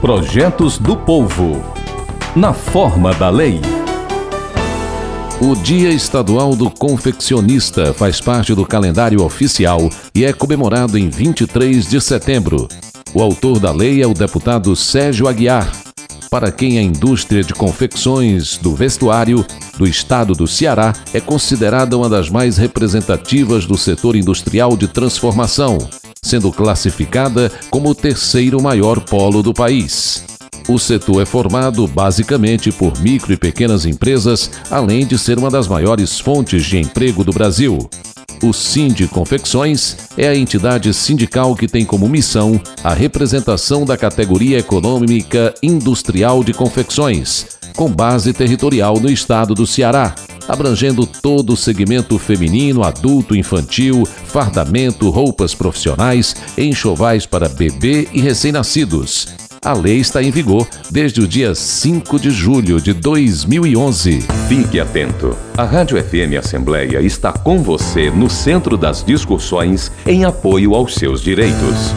Projetos do Povo. Na forma da lei. O Dia Estadual do Confeccionista faz parte do calendário oficial e é comemorado em 23 de setembro. O autor da lei é o deputado Sérgio Aguiar, para quem a indústria de confecções do vestuário do estado do Ceará é considerada uma das mais representativas do setor industrial de transformação, sendo classificada como o terceiro maior polo do país. O setor é formado basicamente por micro e pequenas empresas, além de ser uma das maiores fontes de emprego do Brasil. O Sind Confecções é a entidade sindical que tem como missão a representação da categoria econômica industrial de confecções, com base territorial no estado do Ceará, abrangendo todo o segmento feminino, adulto, infantil, fardamento, roupas profissionais, enxovais para bebê e recém-nascidos. A lei está em vigor desde o dia 5 de julho de 2011. Fique atento. A Rádio FM Assembleia está com você no centro das discussões em apoio aos seus direitos.